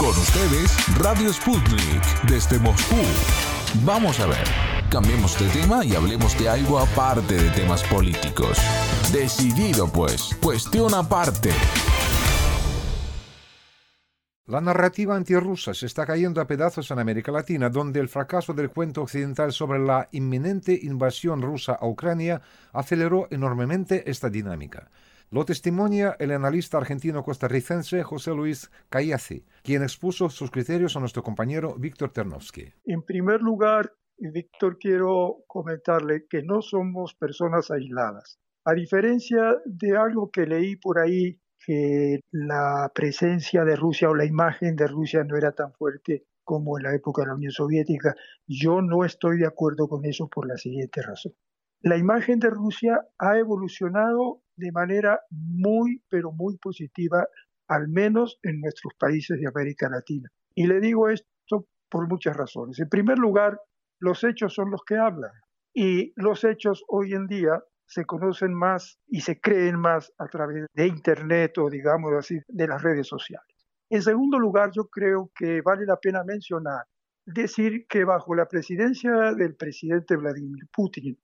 Con ustedes, Radio Sputnik, desde Moscú. Vamos a ver, cambiemos de tema y hablemos de algo aparte de temas políticos. Decidido pues, cuestión aparte. La narrativa antirrusa se está cayendo a pedazos en América Latina, donde el fracaso del cuento occidental sobre la inminente invasión rusa a Ucrania aceleró enormemente esta dinámica. Lo testimonia el analista argentino-costarricense José Luis Callace, quien expuso sus criterios a nuestro compañero Víctor Ternovsky. En primer lugar, Víctor, quiero comentarle que no somos personas aisladas. A diferencia de algo que leí por ahí, que la presencia de Rusia o la imagen de Rusia no era tan fuerte como en la época de la Unión Soviética, yo no estoy de acuerdo con eso por la siguiente razón. La imagen de Rusia ha evolucionado de manera muy, pero muy positiva, al menos en nuestros países de América Latina. Y le digo esto por muchas razones. En primer lugar, los hechos son los que hablan. Y los hechos hoy en día se conocen más y se creen más a través de Internet o, digamos así, de las redes sociales. En segundo lugar, yo creo que vale la pena mencionar, decir que bajo la presidencia del presidente Vladimir Putin,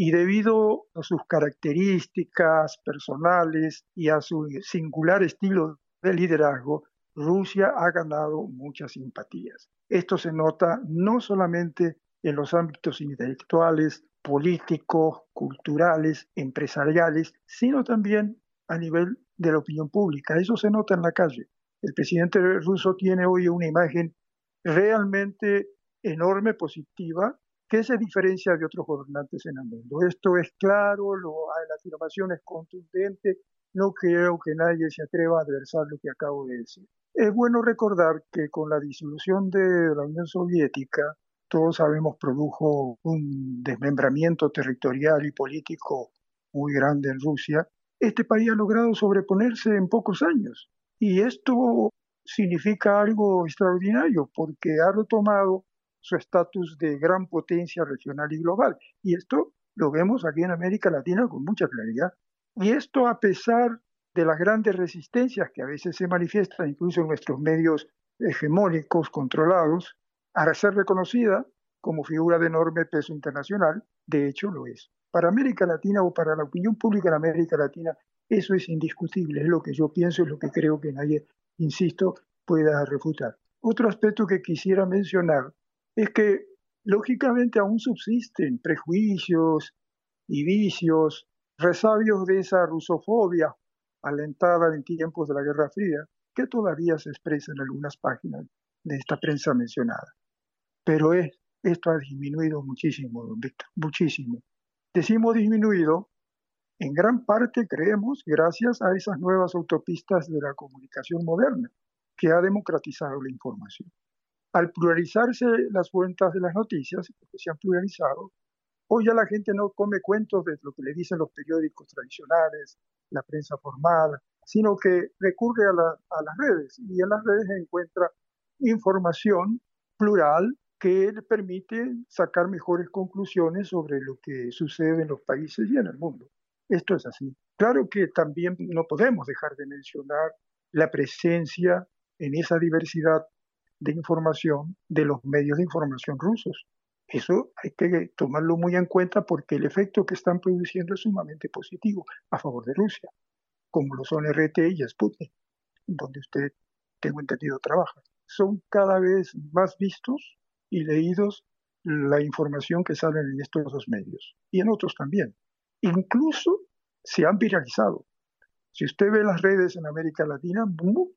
y debido a sus características personales y a su singular estilo de liderazgo, Rusia ha ganado muchas simpatías. Esto se nota no solamente en los ámbitos intelectuales, políticos, culturales, empresariales, sino también a nivel de la opinión pública. Eso se nota en la calle. El presidente ruso tiene hoy una imagen realmente enorme, positiva, ¿Qué se diferencia de otros gobernantes en el mundo? Esto es claro, lo, la afirmación es contundente, no creo que nadie se atreva a adversar lo que acabo de decir. Es bueno recordar que con la disolución de la Unión Soviética, todos sabemos, produjo un desmembramiento territorial y político muy grande en Rusia. Este país ha logrado sobreponerse en pocos años. Y esto significa algo extraordinario porque ha retomado su estatus de gran potencia regional y global. Y esto lo vemos aquí en América Latina con mucha claridad. Y esto a pesar de las grandes resistencias que a veces se manifiestan incluso en nuestros medios hegemónicos controlados, a ser reconocida como figura de enorme peso internacional, de hecho lo es. Para América Latina o para la opinión pública en América Latina, eso es indiscutible, es lo que yo pienso, es lo que creo que nadie, insisto, pueda refutar. Otro aspecto que quisiera mencionar es que lógicamente aún subsisten prejuicios y vicios, resabios de esa rusofobia alentada en tiempos de la Guerra Fría, que todavía se expresa en algunas páginas de esta prensa mencionada. Pero es, esto ha disminuido muchísimo, don Víctor, muchísimo. Decimos disminuido, en gran parte creemos gracias a esas nuevas autopistas de la comunicación moderna, que ha democratizado la información. Al pluralizarse las fuentes de las noticias, porque se han pluralizado, hoy ya la gente no come cuentos de lo que le dicen los periódicos tradicionales, la prensa formal, sino que recurre a, las redes y en las redes encuentra información plural que le permite sacar mejores conclusiones sobre lo que sucede en los países y en el mundo. Esto es así. Claro que también no podemos dejar de mencionar la presencia en esa diversidad de información de los medios de información rusos. Eso hay que tomarlo muy en cuenta porque el efecto que están produciendo es sumamente positivo a favor de Rusia, como lo son RT y Sputnik, donde usted, tengo entendido, trabaja. Son cada vez más vistos y leídos la información que sale en estos dos medios y en otros también. Incluso se han viralizado. Si usted ve las redes en América Latina,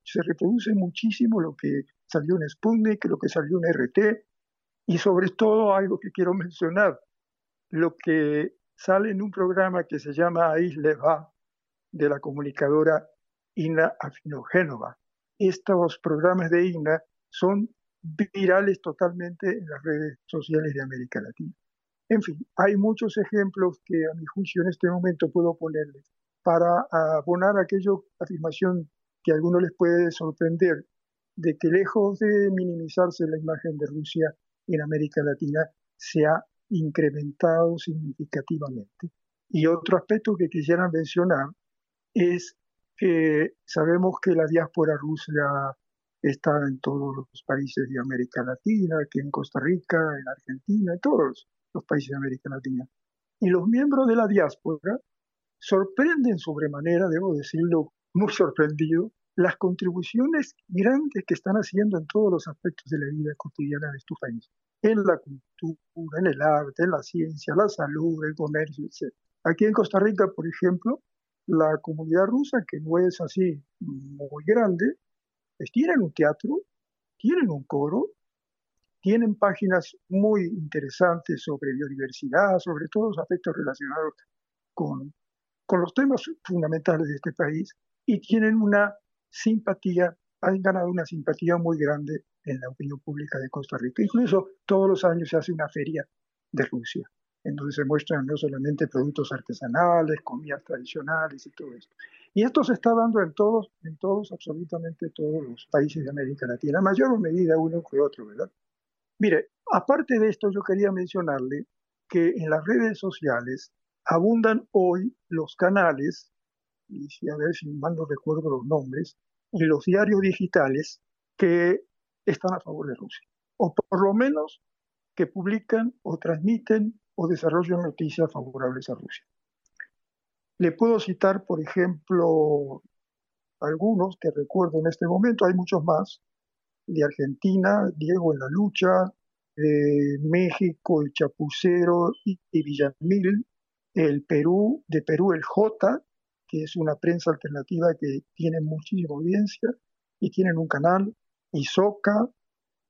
se reproduce muchísimo lo que salió en Sputnik, lo que salió en RT, y sobre todo algo que quiero mencionar, lo que sale en un programa que se llama Isleva de la comunicadora Ina Afinogénova. Estos programas de Ina son virales totalmente en las redes sociales de América Latina. En fin, hay muchos ejemplos que a mi juicio en este momento puedo ponerles para abonar aquella afirmación que a algunos les puede sorprender, de que lejos de minimizarse la imagen de Rusia en América Latina, se ha incrementado significativamente. Y otro aspecto que quisiera mencionar es que sabemos que la diáspora rusa está en todos los países de América Latina, aquí en Costa Rica, en Argentina, en todos los países de América Latina. Y los miembros de la diáspora sorprenden sobremanera, debo decirlo, muy sorprendido, las contribuciones grandes que están haciendo en todos los aspectos de la vida cotidiana de tu país, en la cultura, en el arte, en la ciencia, la salud, el comercio, etc. Aquí en Costa Rica, por ejemplo, la comunidad rusa, que no es así muy grande, pues tienen un teatro, tienen un coro, tienen páginas muy interesantes sobre biodiversidad, sobre todos los aspectos relacionados con, con los temas fundamentales de este país y tienen una simpatía, han ganado una simpatía muy grande en la opinión pública de Costa Rica. Incluso todos los años se hace una feria de Rusia, en donde se muestran no solamente productos artesanales, comidas tradicionales y todo esto. Y esto se está dando en todos, en todos, absolutamente todos los países de América Latina, en mayor medida uno que otro, ¿verdad? Mire, aparte de esto, yo quería mencionarle que en las redes sociales abundan hoy los canales y si a ver si mal no recuerdo los nombres, y los diarios digitales que están a favor de Rusia, o por lo menos que publican o transmiten o desarrollan noticias favorables a Rusia. Le puedo citar, por ejemplo, algunos que recuerdo en este momento, hay muchos más, de Argentina, Diego en la lucha, de México, el Chapucero y, y Villamil, el Perú, de Perú el J, que es una prensa alternativa que tiene muchísima audiencia y tienen un canal, ISOCA,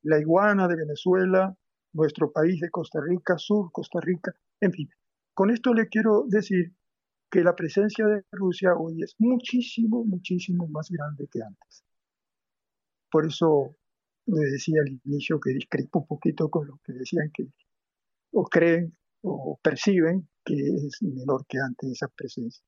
La Iguana de Venezuela, nuestro país de Costa Rica, Sur Costa Rica, en fin. Con esto le quiero decir que la presencia de Rusia hoy es muchísimo, muchísimo más grande que antes. Por eso le decía al inicio que discrepo un poquito con lo que decían que o creen o perciben que es menor que antes esa presencia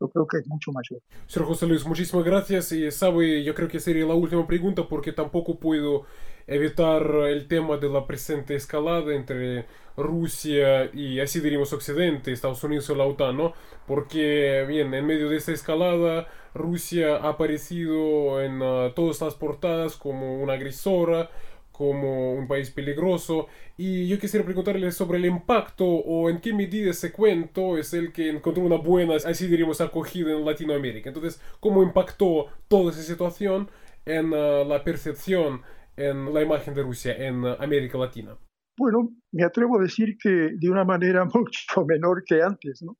yo creo que es mucho mayor. Señor José Luis, muchísimas gracias. Y sabe, yo creo que sería la última pregunta porque tampoco puedo evitar el tema de la presente escalada entre Rusia y así diríamos Occidente, Estados Unidos y la OTAN, ¿no? Porque, bien, en medio de esta escalada, Rusia ha aparecido en uh, todas las portadas como una agresora, como un país peligroso. Y yo quisiera preguntarle sobre el impacto o en qué medida ese cuento es el que encontró una buena, así diríamos, acogida en Latinoamérica. Entonces, ¿cómo impactó toda esa situación en uh, la percepción, en la imagen de Rusia en uh, América Latina? Bueno, me atrevo a decir que de una manera mucho menor que antes, ¿no?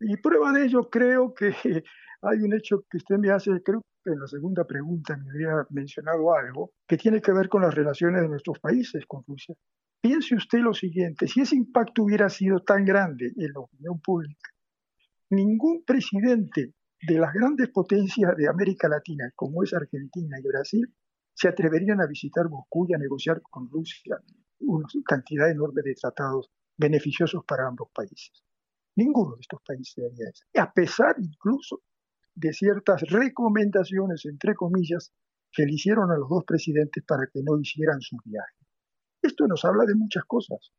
Y prueba de ello creo que hay un hecho que usted me hace, creo que en la segunda pregunta me había mencionado algo que tiene que ver con las relaciones de nuestros países con Rusia. Piense usted lo siguiente, si ese impacto hubiera sido tan grande en la opinión pública, ningún presidente de las grandes potencias de América Latina, como es Argentina y Brasil, se atreverían a visitar Moscú y a negociar con Rusia una cantidad enorme de tratados beneficiosos para ambos países. Ninguno de estos países haría eso. A pesar incluso de ciertas recomendaciones, entre comillas, que le hicieron a los dos presidentes para que no hicieran su viaje. Esto nos habla de muchas cosas.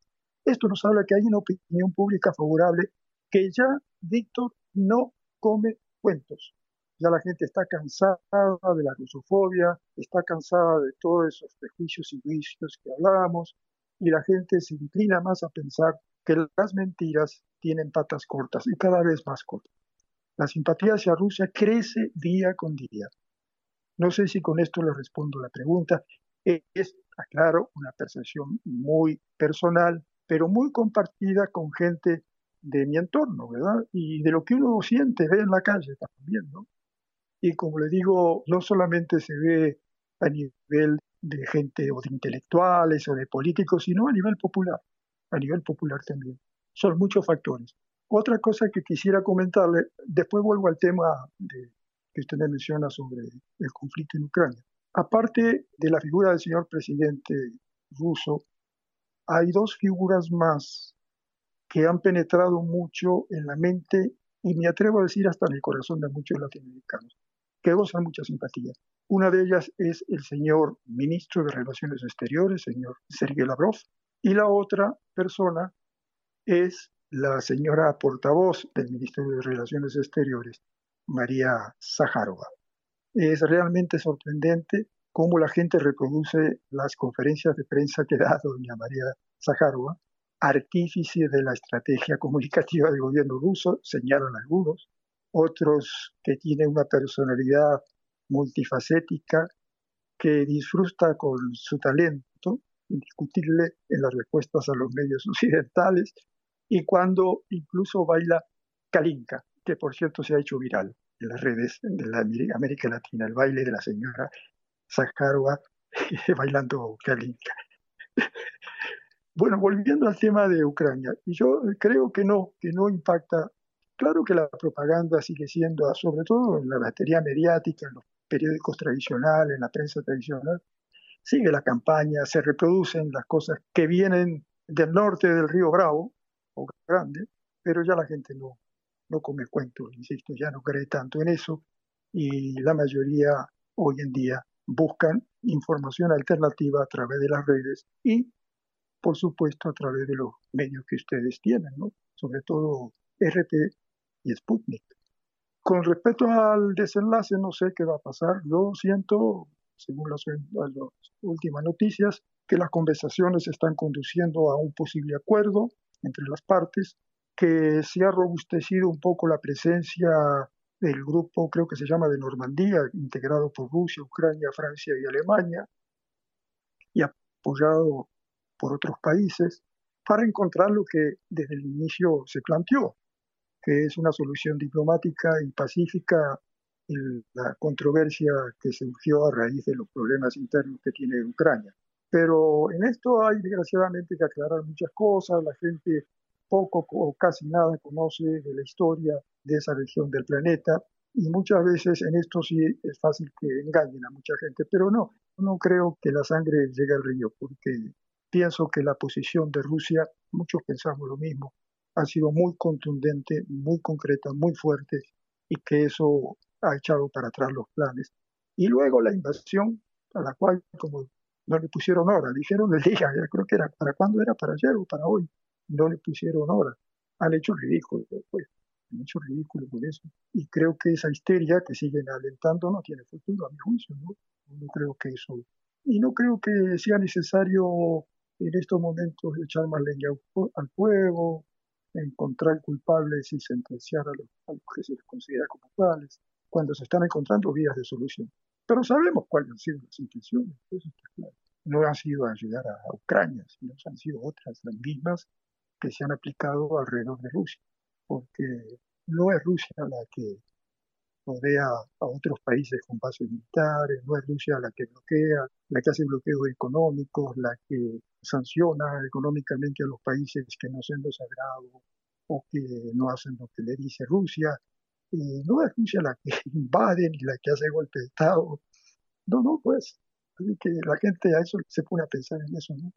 Esto nos habla que hay una opinión pública favorable que ya Víctor no come cuentos. Ya la gente está cansada de la rusofobia, está cansada de todos esos prejuicios y juicios que hablábamos, y la gente se inclina más a pensar que las mentiras tienen patas cortas y cada vez más cortas. La simpatía hacia Rusia crece día con día. No sé si con esto le respondo la pregunta. Es, aclaro, una percepción muy personal, pero muy compartida con gente de mi entorno, ¿verdad? Y de lo que uno siente, ve en la calle también, ¿no? Y como le digo, no solamente se ve a nivel de gente o de intelectuales o de políticos, sino a nivel popular, a nivel popular también. Son muchos factores. Otra cosa que quisiera comentarle, después vuelvo al tema de, que usted me menciona sobre el conflicto en Ucrania. Aparte de la figura del señor presidente ruso, hay dos figuras más que han penetrado mucho en la mente y me atrevo a decir hasta en el corazón de muchos latinoamericanos, que gozan mucha simpatía. Una de ellas es el señor ministro de Relaciones Exteriores, señor Sergei Lavrov, y la otra persona es la señora portavoz del Ministerio de Relaciones Exteriores, María Zaharova. Es realmente sorprendente cómo la gente reproduce las conferencias de prensa que da doña María Zaharova, artífice de la estrategia comunicativa del gobierno ruso, señalan algunos, otros que tienen una personalidad multifacética, que disfruta con su talento indiscutible en las respuestas a los medios occidentales y cuando incluso baila Kalinka, que por cierto se ha hecho viral en las redes de la América Latina, el baile de la señora Zakharova bailando Kalinka. Bueno, volviendo al tema de Ucrania, yo creo que no, que no impacta. Claro que la propaganda sigue siendo, sobre todo en la batería mediática, en los periódicos tradicionales, en la prensa tradicional, sigue la campaña, se reproducen las cosas que vienen del norte del río Bravo, Grande, pero ya la gente no, no come cuento, insisto, ya no cree tanto en eso y la mayoría hoy en día buscan información alternativa a través de las redes y por supuesto, a través de los medios que ustedes tienen, ¿no? sobre todo RT y Sputnik. Con respecto al desenlace, no sé qué va a pasar. Yo siento, según las, las últimas noticias, que las conversaciones están conduciendo a un posible acuerdo entre las partes, que se ha robustecido un poco la presencia del grupo, creo que se llama de Normandía, integrado por Rusia, Ucrania, Francia y Alemania, y apoyado por otros países para encontrar lo que desde el inicio se planteó, que es una solución diplomática y pacífica en la controversia que surgió a raíz de los problemas internos que tiene Ucrania. Pero en esto hay desgraciadamente que aclarar muchas cosas, la gente poco o casi nada conoce de la historia de esa región del planeta y muchas veces en esto sí es fácil que engañen a mucha gente, pero no, no creo que la sangre llegue al río, porque Pienso que la posición de Rusia, muchos pensamos lo mismo, ha sido muy contundente, muy concreta, muy fuerte y que eso ha echado para atrás los planes. Y luego la invasión, a la cual como no le pusieron hora, dijeron el día, creo que era, ¿para cuándo era? ¿Para ayer o para hoy? No le pusieron hora. Han hecho ridículo, pues, han hecho ridículo con eso. Y creo que esa histeria que siguen alentando no tiene futuro, a mi juicio, ¿no? No creo que eso... Y no creo que sea necesario en estos momentos echar más leña al fuego, encontrar culpables y sentenciar a los, que se les considera como tales, cuando se están encontrando vías de solución. Pero sabemos cuáles han sido las intenciones, No han sido ayudar a Ucrania, sino han sido otras, las mismas que se han aplicado alrededor de Rusia, porque no es Rusia la que rodea a otros países con bases militares, no es Rusia la que bloquea, la que hace bloqueos económicos, la que sanciona económicamente a los países que no sean los sagrados o que no hacen lo que le dice Rusia. Eh, no es la que invade ni la que hace golpe de Estado. No, no, pues. Así que la gente a eso se pone a pensar en eso, ¿no?